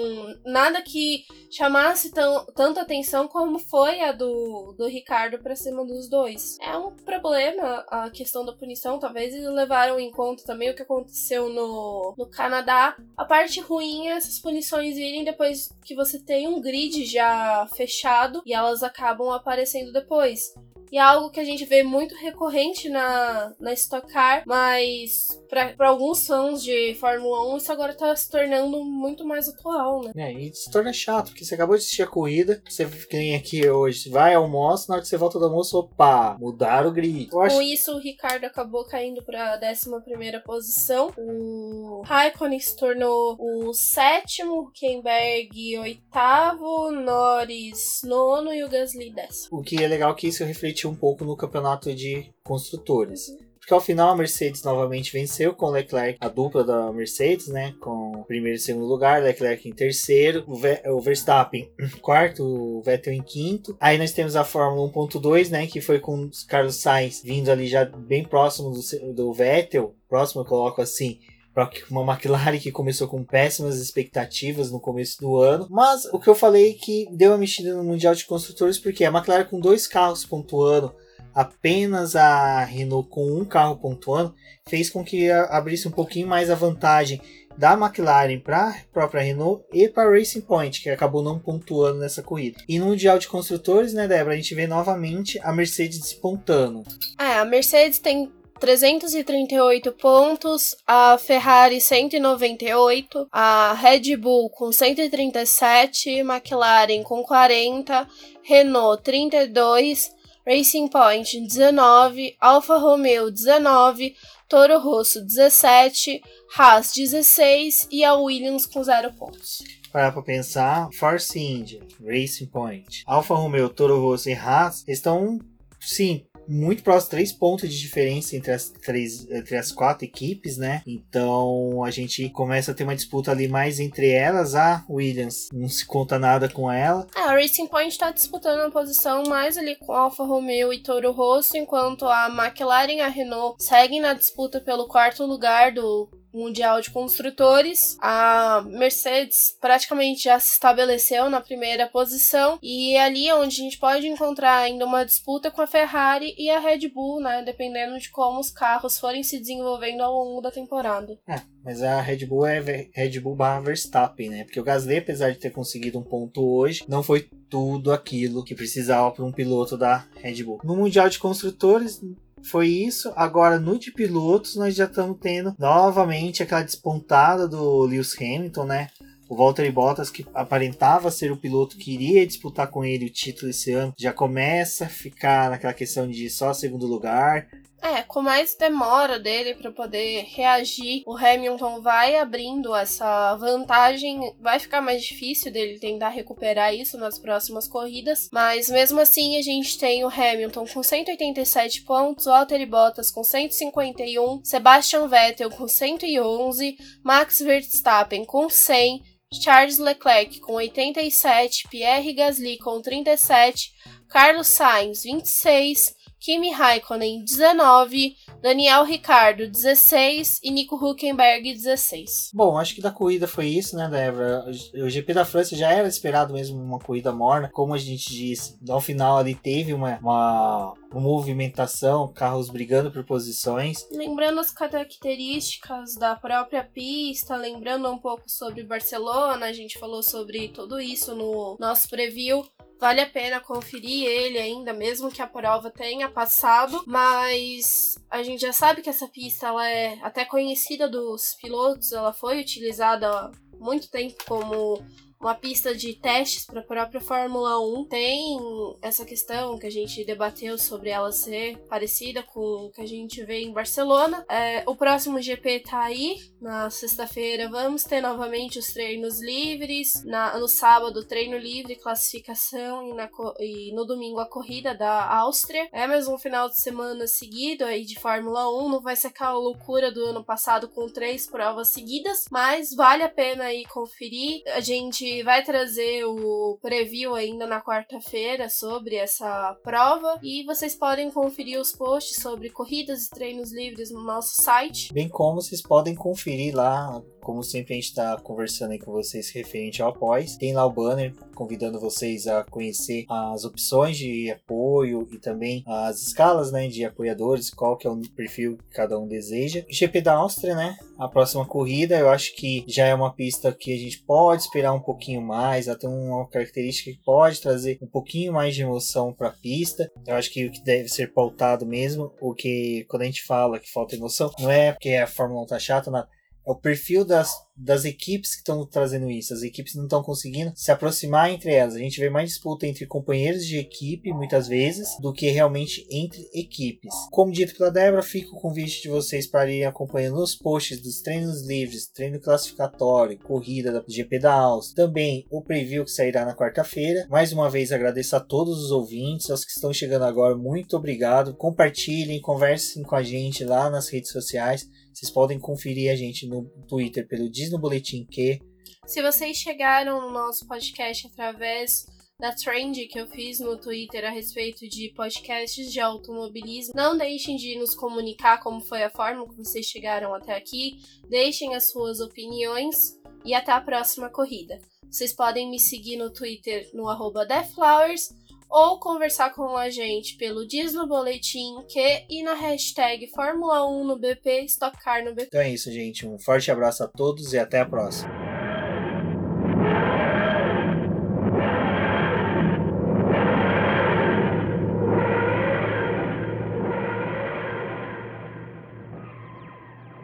nada que chamasse tão, tanta atenção como foi a do, do Ricardo para cima dos dois. É um problema a questão da punição, talvez eles levaram em conta também o que aconteceu no, no Canadá. A parte ruim é essas punições virem depois que você tem um grid já fechado e elas acabam aparecendo depois. E é algo que a gente vê muito recorrente na, na Stock Car, mas para alguns fãs de Fórmula 1, isso agora tá se tornando muito mais atual, né? É, e se torna chato, porque você acabou de assistir a corrida, você vem aqui hoje, vai, almoço, na hora que você volta do almoço, opa, mudar o grid. Acho... Com isso, o Ricardo acabou caindo pra 11 posição. O Raikkonen se tornou o sétimo, Huckenberg oitavo, Norris nono e o Gasly décimo. O que é legal que isso reflete um pouco no campeonato de construtores. Porque ao final a Mercedes novamente venceu com Leclerc, a dupla da Mercedes, né? Com primeiro e segundo lugar, Leclerc em terceiro, o, o Verstappen em quarto, o Vettel em quinto. Aí nós temos a Fórmula 1.2, né? Que foi com Carlos Sainz vindo ali já bem próximo do, do Vettel. Próximo, eu coloco assim, para uma McLaren que começou com péssimas expectativas no começo do ano. Mas o que eu falei é que deu uma mexida no Mundial de Construtores, porque a McLaren com dois carros pontuando, apenas a Renault com um carro pontuando, fez com que abrisse um pouquinho mais a vantagem da McLaren para a própria Renault e para Racing Point, que acabou não pontuando nessa corrida. E no Mundial de Construtores, né, Débora, a gente vê novamente a Mercedes despontando. É, a Mercedes tem 338 pontos, a Ferrari 198, a Red Bull com 137, McLaren com 40, Renault 32, Racing Point 19, Alfa Romeo 19, Toro Rosso 17, Haas 16 e a Williams com 0 pontos. Para pensar, Force India, Racing Point, Alfa Romeo, Toro Rosso e Haas estão, sim, muito próximo, três pontos de diferença entre as três, entre as quatro equipes, né? Então a gente começa a ter uma disputa ali mais entre elas. A Williams não se conta nada com ela. É, a Racing Point está disputando uma posição mais ali com Alfa Romeo e Toro Rosso, enquanto a McLaren e a Renault seguem na disputa pelo quarto lugar do Mundial de Construtores. A Mercedes praticamente já se estabeleceu na primeira posição e é ali onde a gente pode encontrar ainda uma disputa com a Ferrari e a Red Bull, né? Dependendo de como os carros forem se desenvolvendo ao longo da temporada. É, mas a Red Bull é Red Bull barra Verstappen, né? Porque o Gasly, apesar de ter conseguido um ponto hoje, não foi tudo aquilo que precisava para um piloto da Red Bull. No Mundial de Construtores, foi isso. Agora, no de pilotos, nós já estamos tendo novamente aquela despontada do Lewis Hamilton, né? O Valtteri Bottas, que aparentava ser o piloto que iria disputar com ele o título esse ano, já começa a ficar naquela questão de só segundo lugar. É, com mais demora dele para poder reagir, o Hamilton vai abrindo essa vantagem, vai ficar mais difícil dele tentar recuperar isso nas próximas corridas, mas mesmo assim a gente tem o Hamilton com 187 pontos, Valtteri Bottas com 151, Sebastian Vettel com 111, Max Verstappen com 100, Charles Leclerc com 87, Pierre Gasly com 37, Carlos Sainz 26, Kimi Raikkonen 19, Daniel Ricardo 16 e Nico Huckenberg 16. Bom, acho que da corrida foi isso, né, Débora? O GP da França já era esperado mesmo uma corrida morna, como a gente disse. Ao final ali teve uma, uma, uma movimentação, carros brigando por posições. Lembrando as características da própria pista, lembrando um pouco sobre Barcelona, a gente falou sobre tudo isso no nosso preview. Vale a pena conferir ele ainda, mesmo que a prova tenha passado, mas a gente já sabe que essa pista ela é até conhecida dos pilotos, ela foi utilizada há muito tempo como uma pista de testes para a própria Fórmula 1. Tem essa questão que a gente debateu sobre ela ser parecida com o que a gente vê em Barcelona. É, o próximo GP tá aí, na sexta-feira vamos ter novamente os treinos livres, na, no sábado treino livre, classificação e, na, e no domingo a corrida da Áustria. É mais um final de semana seguido aí de Fórmula 1, não vai ser aquela loucura do ano passado com três provas seguidas, mas vale a pena aí conferir. A gente vai trazer o preview ainda na quarta-feira sobre essa prova e vocês podem conferir os posts sobre corridas e treinos livres no nosso site. Bem como vocês podem conferir lá como sempre, a gente está conversando aí com vocês referente ao após. Tem lá o banner convidando vocês a conhecer as opções de apoio e também as escalas né, de apoiadores, qual que é o perfil que cada um deseja. GP da Áustria, né? A próxima corrida, eu acho que já é uma pista que a gente pode esperar um pouquinho mais, ela tem uma característica que pode trazer um pouquinho mais de emoção para a pista. Eu acho que o que deve ser pautado mesmo, o que quando a gente fala que falta emoção, não é porque a Fórmula 1 tá chata, nada é o perfil das, das equipes que estão trazendo isso. As equipes não estão conseguindo se aproximar entre elas. A gente vê mais disputa entre companheiros de equipe, muitas vezes, do que realmente entre equipes. Como dito pela Débora, fica o convite de vocês para irem acompanhando os posts dos treinos livres, treino classificatório, corrida da GP da Áustria, também o preview que sairá na quarta-feira. Mais uma vez agradeço a todos os ouvintes, aos que estão chegando agora, muito obrigado. Compartilhem, conversem com a gente lá nas redes sociais. Vocês podem conferir a gente no Twitter pelo Diz no Boletim que. Se vocês chegaram no nosso podcast através da trend que eu fiz no Twitter a respeito de podcasts de automobilismo. Não deixem de nos comunicar como foi a forma que vocês chegaram até aqui. Deixem as suas opiniões e até a próxima corrida. Vocês podem me seguir no Twitter no arroba TheFlowers ou conversar com a gente pelo Diz no Boletim que e na hashtag Fórmula 1 no BP, Stock Car no BP. Então é isso, gente. Um forte abraço a todos e até a próxima.